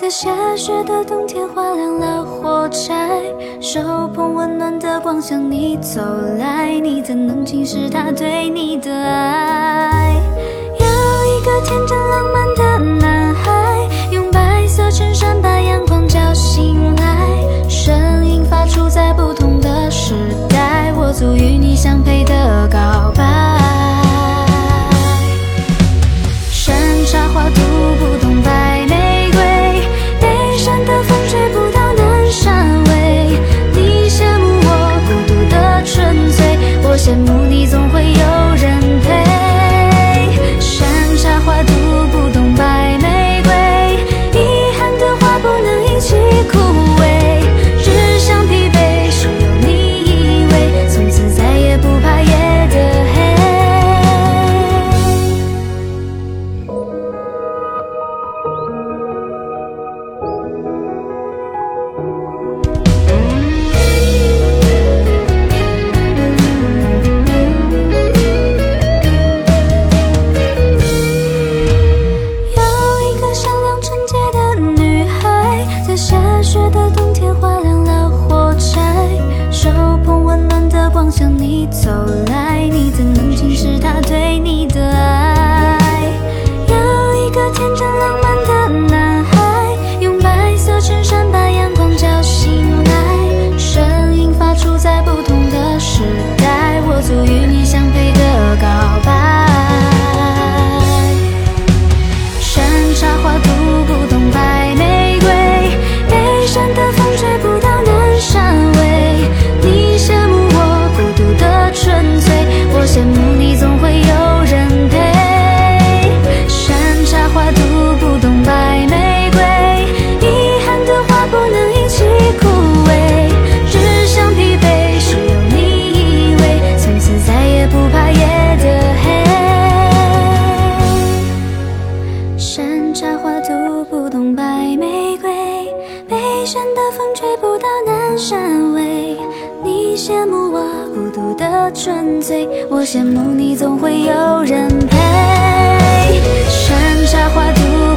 在下雪的冬天，划亮了火柴，手捧温暖的光向你走来，你怎能轻视他对你的爱？有一个天真浪漫的男孩，用白色衬衫把阳光叫醒来，声音发出在不同的时代，我足与你相配。the moon 走来你怎能轻视她对风吹不到南山尾。你羡慕我孤独的纯粹，我羡慕你总会有人陪。山茶花独。